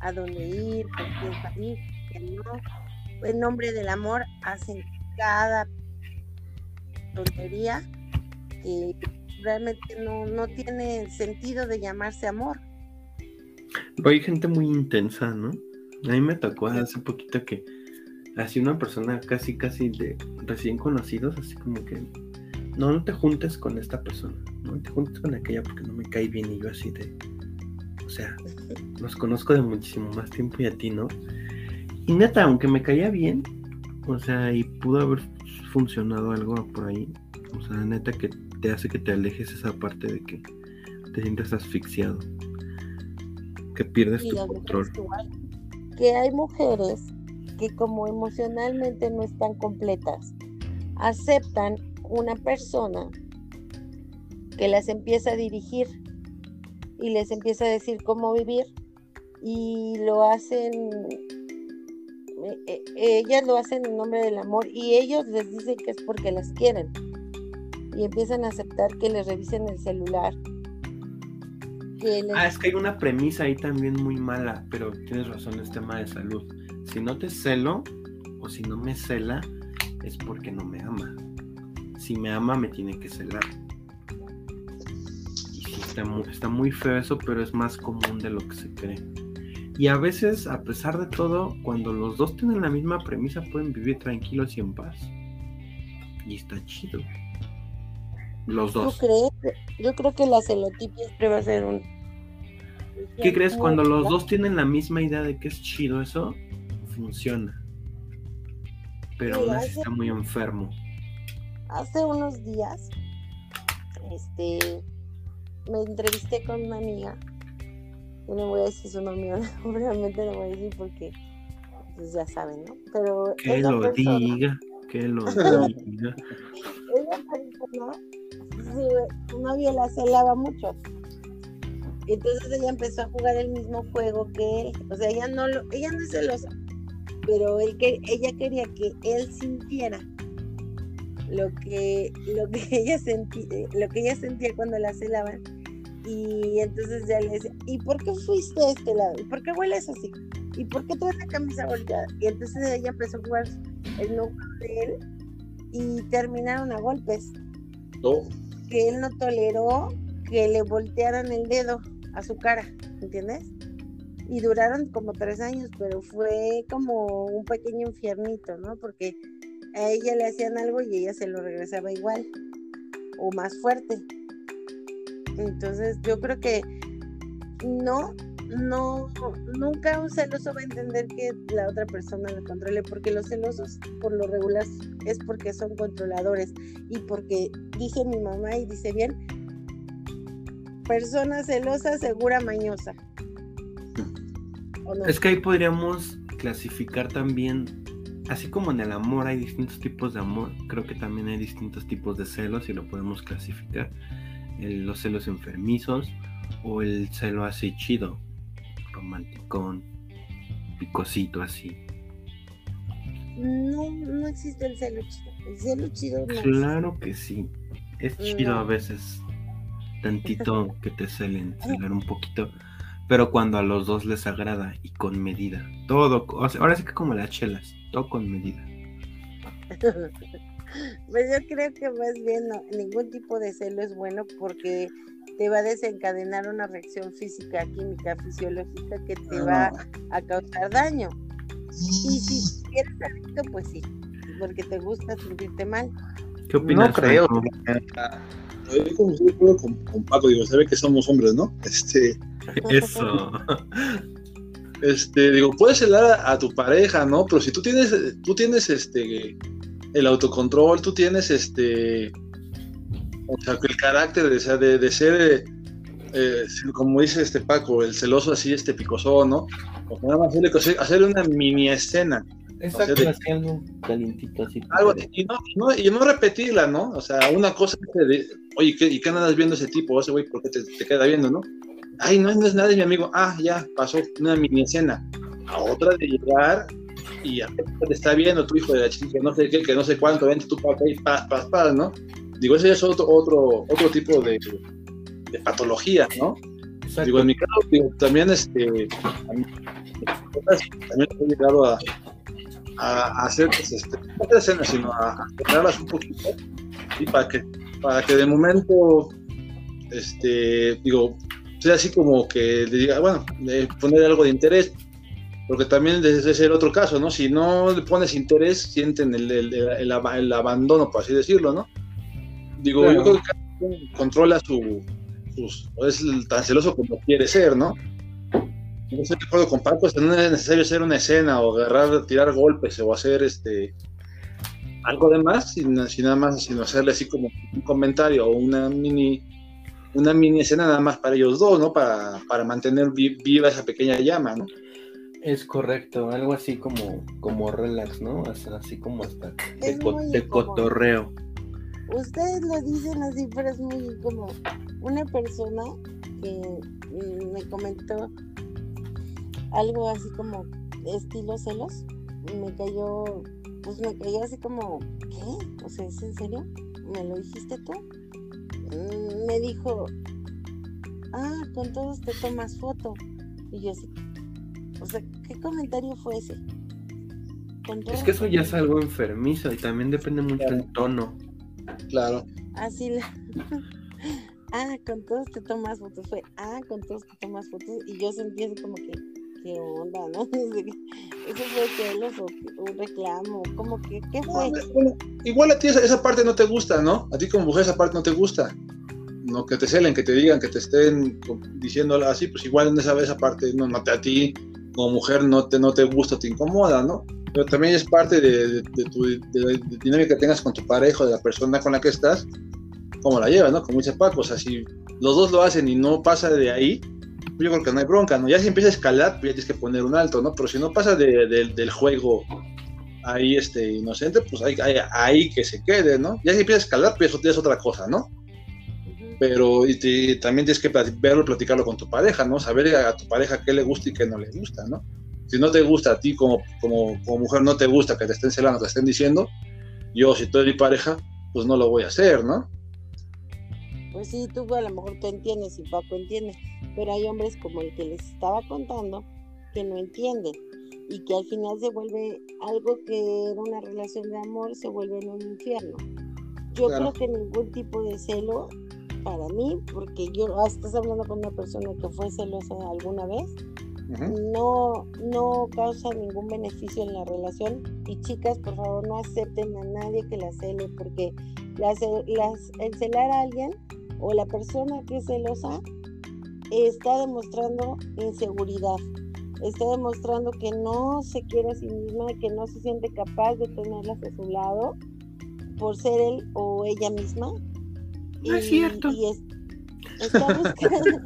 a dónde ir, con quién salir, en nombre del amor hacen cada tontería que realmente no, no tiene sentido de llamarse amor. Hay gente muy intensa, ¿no? A mí me tocó hace poquito que así una persona casi, casi de recién conocidos, así como que no, no te juntes con esta persona, no te juntes con aquella porque no me cae bien y yo así de, o sea, los conozco de muchísimo más tiempo y a ti no. Y neta, aunque me caía bien, o sea, y pudo haber funcionado algo por ahí, o sea, neta que te hace que te alejes esa parte de que te sientes asfixiado, que pierdes tu control. Que hay mujeres que como emocionalmente no están completas, aceptan una persona que las empieza a dirigir y les empieza a decir cómo vivir y lo hacen eh, ellas lo hacen en nombre del amor y ellos les dicen que es porque las quieren y empiezan a aceptar que les revisen el celular. Ah, es que hay una premisa ahí también muy mala, pero tienes razón, es tema de salud. Si no te celo o si no me cela, es porque no me ama. Si me ama, me tiene que celar. Y está está muy feo eso, pero es más común de lo que se cree. Y a veces, a pesar de todo, cuando los dos tienen la misma premisa, pueden vivir tranquilos y en paz. Y está chido. Los dos. Yo creo que la celotipia siempre va a ser un... ¿Qué crees? Cuando los dos tienen la misma idea de que es chido eso, funciona. Pero aún así está muy enfermo. Hace unos días, este, me entrevisté con una amiga yo no voy a decir su nombre, obviamente no voy a decir porque pues ya saben, ¿no? Pero que lo diga, que lo diga. ella persona, su novio la celaba mucho. Entonces ella empezó a jugar el mismo juego que él. O sea, ella no lo, ella no es celosa, pero él que ella quería que él sintiera lo que lo que ella sentía, lo que ella sentía cuando la celaban y entonces ya le decía, ¿y por qué fuiste a este lado? ¿Y por qué hueles así? ¿Y por qué traes la camisa volteada? Y entonces ella empezó a jugar el no de él y terminaron a golpes. No. que él no toleró que le voltearan el dedo a su cara, ¿entiendes? Y duraron como tres años, pero fue como un pequeño infiernito, ¿no? Porque a ella le hacían algo y ella se lo regresaba igual o más fuerte. Entonces yo creo que no, no, nunca un celoso va a entender que la otra persona lo controle, porque los celosos por lo regular es porque son controladores y porque dice mi mamá y dice bien, persona celosa, segura, mañosa. Es que ahí podríamos clasificar también, así como en el amor hay distintos tipos de amor, creo que también hay distintos tipos de celos y lo podemos clasificar. Los celos enfermizos o el celo así chido, romanticón, picosito así. No, no existe el celo chido. El celo chido no Claro que sí. Es chido a veces tantito que te celen, celar un poquito, pero cuando a los dos les agrada y con medida. Todo, ahora sí que como las chelas, todo con medida. Pues yo creo que más bien ningún tipo de celo es bueno porque te va a desencadenar una reacción física, química, fisiológica que te va a causar daño. Y si quieres adicto, pues sí, porque te gusta sentirte mal. ¿Qué opinas? No creo. Yo con, con, Paco, digo, se ve que somos hombres, ¿no? Este. Eso. Este, digo, puedes celar a, tu pareja, ¿no? Pero si tú tienes, tú tienes este el autocontrol, tú tienes este o sea, el carácter de, de, ser, eh, como dice este Paco, el celoso así, este picosón, ¿no? O nada más hacerle, una mini escena. Exacto, o sea, algo calientito así. Algo, y, no, no, y no repetirla, ¿no? O sea, una cosa de, oye, ¿qué, ¿y qué andas viendo ese tipo? Ese güey, ¿por qué te, te, queda viendo, no? Ay, no, no es nada de mi amigo. Ah, ya, pasó una mini escena. A otra de llegar y a te está viendo tu hijo de la chica, no sé qué, que no sé cuánto, vente tu papá y paz, paz, paz, ¿no? Digo, ese es otro, otro, otro tipo de, de patología, ¿no? Digo, en mi caso, digo, también, este, también he llegado a, a, hacer, pues, este, no escenas, sino a, a un poquito, y para que, para que de momento, este, digo, sea así como que le diga, bueno, poner algo de interés, porque también ese el otro caso, ¿no? Si no le pones interés, sienten el, el, el, el abandono, por así decirlo, ¿no? Digo, yo creo que cada controla su, sus, es tan celoso como quiere ser, ¿no? No estoy de acuerdo con Paco, no es necesario hacer una escena o agarrar, tirar golpes o hacer este algo de más, sin, nada más, sino hacerle así como un comentario o una mini una mini escena nada más para ellos dos, ¿no? Para, para mantener viva esa pequeña llama, ¿no? Es correcto, algo así como, como relax, ¿no? Así como hasta de cotorreo ustedes lo dicen así, pero es muy como una persona que mm, me comentó algo así como estilo celos, me cayó, pues me cayó así como, ¿qué? O sea, ¿es en serio? ¿Me lo dijiste tú? Mm, me dijo, ah, con todos te tomas foto. Y yo así, o sea, ¿qué comentario fue ese? Es que eso ya es algo enfermizo y también depende mucho del tono. Claro. Así la... ah, con todos te tomas fotos. Fue, ah, con todos te tomas fotos. Y yo sentí así como que, ¿qué onda, no? Eso fue celos o un reclamo, como que, ¿qué fue? igual a ti esa, parte no te gusta, ¿no? A ti como mujer esa parte no te gusta. No que te celen, que te digan, que te estén diciendo así, pues igual en esa, esa parte no, no te, a ti como mujer no te, no te gusta, te incomoda, ¿no? pero también es parte de, tu dinámica que tengas con tu pareja, de la persona con la que estás, cómo la llevas, ¿no? Como dice Paco, o sea, si los dos lo hacen y no pasa de ahí, yo creo que no hay bronca, ¿no? Ya si empieza a escalar, pues ya tienes que poner un alto, ¿no? Pero si no pasa del juego ahí este, inocente, pues ahí, ahí, que se quede, ¿no? Ya si empieza a escalar, pues eso es otra cosa, ¿no? Pero y también tienes que verlo, platicarlo con tu pareja, ¿no? Saber a tu pareja qué le gusta y qué no le gusta, ¿no? si no te gusta a ti como, como, como mujer, no te gusta que te estén celando, te estén diciendo, yo si estoy mi pareja, pues no lo voy a hacer, ¿no? Pues sí, tú a lo mejor tú entiendes y Paco entiende, pero hay hombres como el que les estaba contando que no entienden y que al final se vuelve algo que era una relación de amor, se vuelve en un infierno. yo creo que ningún tipo de celo para mí, porque yo ah, estás hablando con una persona que fue celosa alguna vez, no, no causa ningún beneficio en la relación. Y chicas, por favor, no acepten a nadie que la cele, porque las, las, el celar a alguien o la persona que es celosa está demostrando inseguridad, está demostrando que no se quiere a sí misma, que no se siente capaz de tenerlas a su lado por ser él o ella misma. No es cierto. Y está, buscando,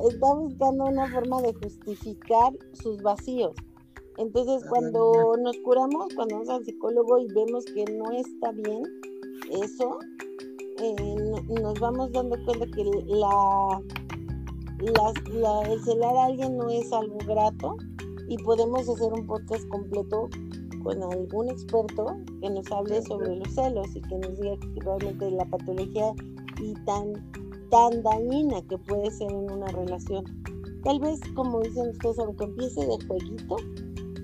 está buscando una forma de justificar sus vacíos. Entonces, cuando nos curamos, cuando vamos al psicólogo y vemos que no está bien eso, eh, nos vamos dando cuenta que la, el celar a alguien no es algo grato y podemos hacer un podcast completo con algún experto que nos hable sobre los celos y que nos diga realmente la patología y tan, tan dañina que puede ser en una relación. Tal vez, como dicen ustedes, aunque empiece de jueguito,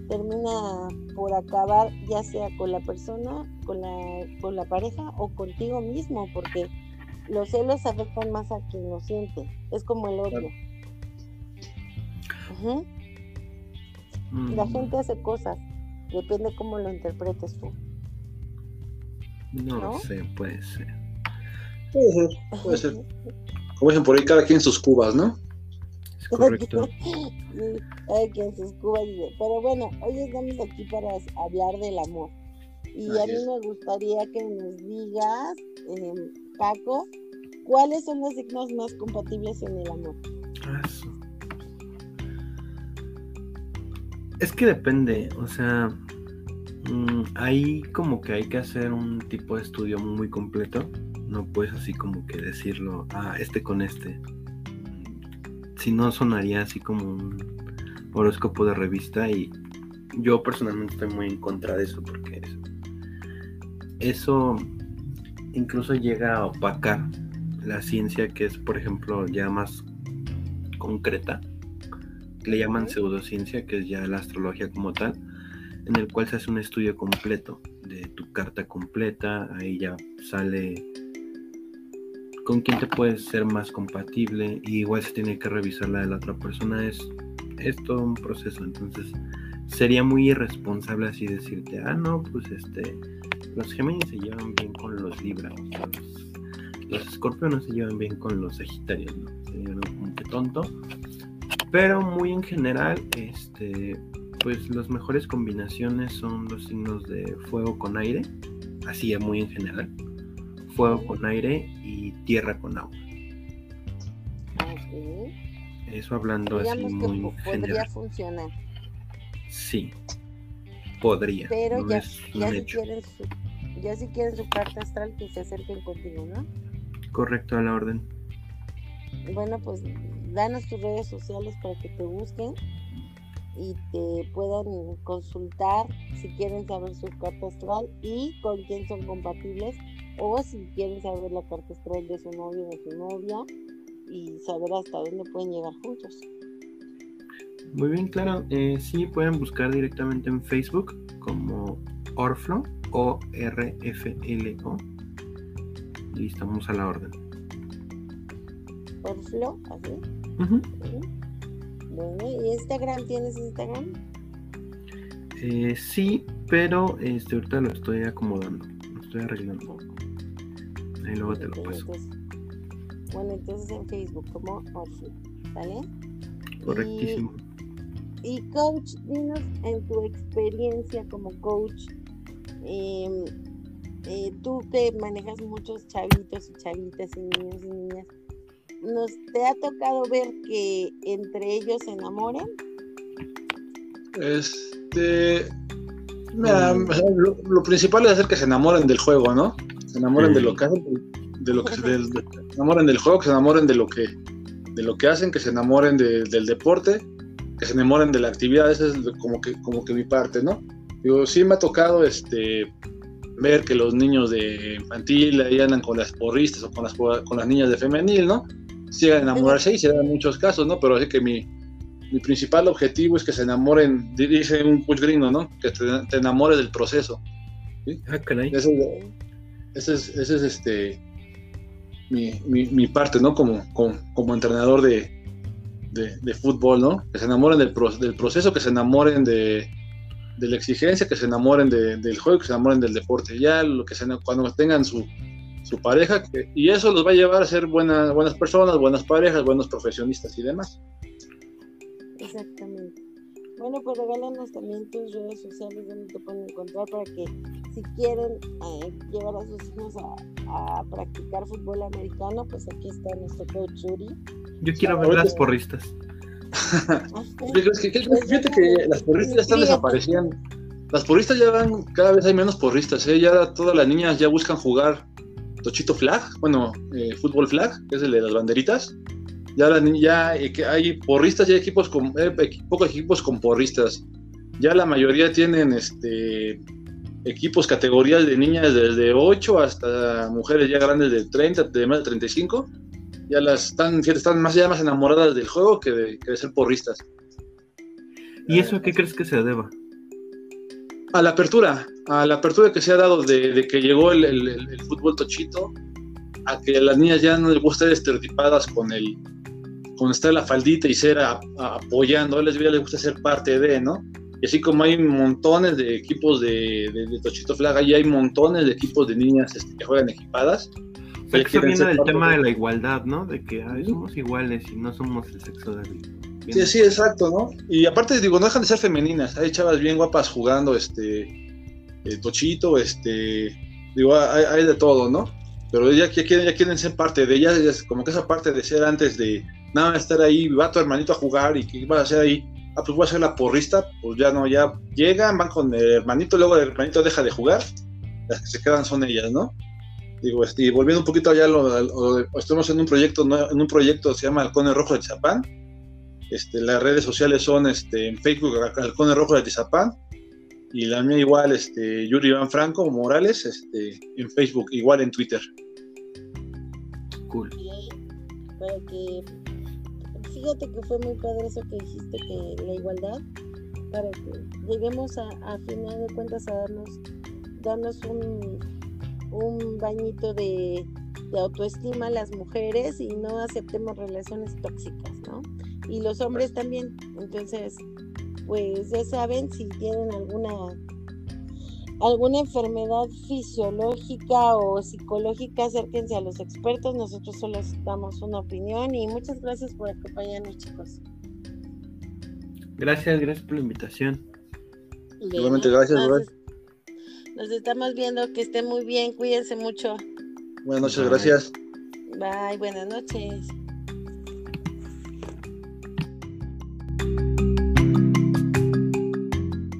termina por acabar ya sea con la persona, con la, con la pareja o contigo mismo, porque los celos afectan más a quien lo siente. Es como el odio. La mm. gente hace cosas, depende cómo lo interpretes tú. No, sé, puede ser. Puede ser, puede ser. Como dicen por ahí, cada quien sus cubas, ¿no? Es correcto. cada quien sus cubas. Pero bueno, hoy estamos aquí para hablar del amor. Y a mí me gustaría que nos digas, eh, Paco, ¿cuáles son los signos más compatibles en el amor? Es que depende, o sea, mm, ahí como que hay que hacer un tipo de estudio muy completo. No puedes así como que decirlo, ah, este con este. Si no, sonaría así como un horóscopo de revista y yo personalmente estoy muy en contra de eso porque eso incluso llega a opacar la ciencia que es, por ejemplo, ya más concreta. Le llaman pseudociencia, que es ya la astrología como tal, en el cual se hace un estudio completo de tu carta completa. Ahí ya sale con quién te puedes ser más compatible. Y igual se tiene que revisar la de la otra persona. Es, es todo un proceso. Entonces, sería muy irresponsable así decirte, ah, no, pues este los Géminis se llevan bien con los Libra, los, Escorpios se llevan bien con los Sagitarios, ¿no? Sería como que tonto. Pero muy en general, este, pues las mejores combinaciones son los signos de fuego con aire, así es muy en general. Fuego con aire y tierra con agua. Eso hablando así muy que podría funcionar. Sí, podría. Pero ya, ya si quieren su, ya si quieren su carta astral que se acerquen contigo, ¿no? Correcto, a la orden. Bueno, pues danos tus redes sociales para que te busquen y te puedan consultar si quieren saber su carta astral y con quién son compatibles o si quieren saber la carta astral de su novio o de su novia y saber hasta dónde pueden llegar juntos. Muy bien, claro. Eh, sí, pueden buscar directamente en Facebook como Orflo, O-R-F-L-O. Y estamos a la orden. Orflo, así. Bueno, ¿y Instagram? ¿Tienes Instagram? Eh, sí, pero este, ahorita lo estoy acomodando. Lo estoy arreglando. Ahí luego te lo paso. bueno, entonces en Facebook como Orflo, ¿vale? Correctísimo. Y coach, dinos en tu experiencia como coach, em, eh, tú que manejas muchos chavitos y chavitas y niños y niñas, ¿nos te ha tocado ver que entre ellos se enamoren? Este, lo, principal es hacer que se enamoren del juego, ¿no? Se enamoren de lo que hacen, de lo que se, enamoren del juego, que se enamoren de lo que de lo que hacen, que se enamoren del deporte que se enamoren de la actividad, esa es como que, como que mi parte, ¿no? Digo, sí me ha tocado este, ver que los niños de infantil ahí andan con las porristas o con las, con las niñas de femenil, ¿no? Llegan a enamorarse y se dan muchos casos, ¿no? Pero así que mi, mi principal objetivo es que se enamoren, dice un coach gringo, ¿no? Que te, enamores del proceso. ¿sí? Ah, caray. Ese, ese es, ese es este mi, parte, ¿no? Como, como, entrenador de, de, fútbol, ¿no? Que se enamoren del, del proceso, que se enamoren de, de la exigencia, que se enamoren del juego, que se enamoren del deporte. Ya lo que se, cuando tengan su, su pareja, y eso los va a llevar a ser buenas, buenas personas, buenas parejas, buenos profesionistas y demás. Bueno, pues regálanos también tus redes sociales donde te pueden encontrar para que si quieren eh, llevar a sus hijos a, practicar fútbol americano, pues aquí está nuestro coach Yuri. Yo quiero ver las porristas. Fíjate que las porristas ya están desapareciendo. Las porristas ya van, cada vez hay menos porristas, ¿eh? ya todas las niñas ya buscan jugar tochito flag, bueno, eh, fútbol flag, que es el de las banderitas. Ya, la, ya eh, hay porristas, ya hay equipos con, eh, pocos equipos con porristas. Ya la mayoría tienen este equipos, categorías de niñas desde 8 hasta mujeres ya grandes de 30, de más de 35 ya las están, están más ya más enamoradas del juego que de, ser porristas. ¿Y eso a qué crees que se deba? A la apertura, a la apertura que se ha dado de, que llegó el, fútbol tochito, a que a las niñas ya no les gusta estar estereotipadas con el con estar la faldita y ser apoyando, a les, les gusta ser parte de, ¿no? Y así como hay montones de equipos de, Tochito Flaga, y hay montones de equipos de niñas este, que juegan equipadas, eso viene del tema de la igualdad, ¿no? De que somos iguales y no somos el sexo débil. Sí, sí, exacto, ¿no? Y aparte, digo, no dejan de ser femeninas. Hay chavas bien guapas jugando, este, eh, tochito, este, digo, hay, de todo, ¿no? Pero ya, ya, quieren, ya quieren ser parte de ellas, como que esa parte de ser antes de nada, estar ahí, va tu hermanito a jugar y que vas a hacer ahí, ah, pues voy a ser la porrista, pues ya no, ya llegan, van con el hermanito, luego el hermanito deja de jugar, las que se quedan son ellas, ¿no? Digo, este, y volviendo un poquito allá, lo, estamos en un proyecto, en un proyecto se llama Halcones Rojo de Tizapán. Este, las redes sociales son este, en Facebook Halcones Rojo de Tizapán y la mía igual, este, Yuri Iván Franco Morales, este, en Facebook, igual en Twitter. Cool. Para que, fíjate que fue muy padre eso que dijiste, que la igualdad, para que lleguemos a, final de cuentas a darnos, darnos un un bañito de, autoestima a las mujeres y no aceptemos relaciones tóxicas, ¿no? Y los hombres también. Entonces, pues ya saben, si tienen alguna alguna enfermedad fisiológica o psicológica, acérquense a los expertos. Nosotros solo damos una opinión y muchas gracias por acompañarnos, chicos. Gracias, gracias por la invitación. Igualmente, gracias, nos estamos viendo, que estén muy bien, cuídense mucho. Buenas noches, gracias. Bye, buenas noches.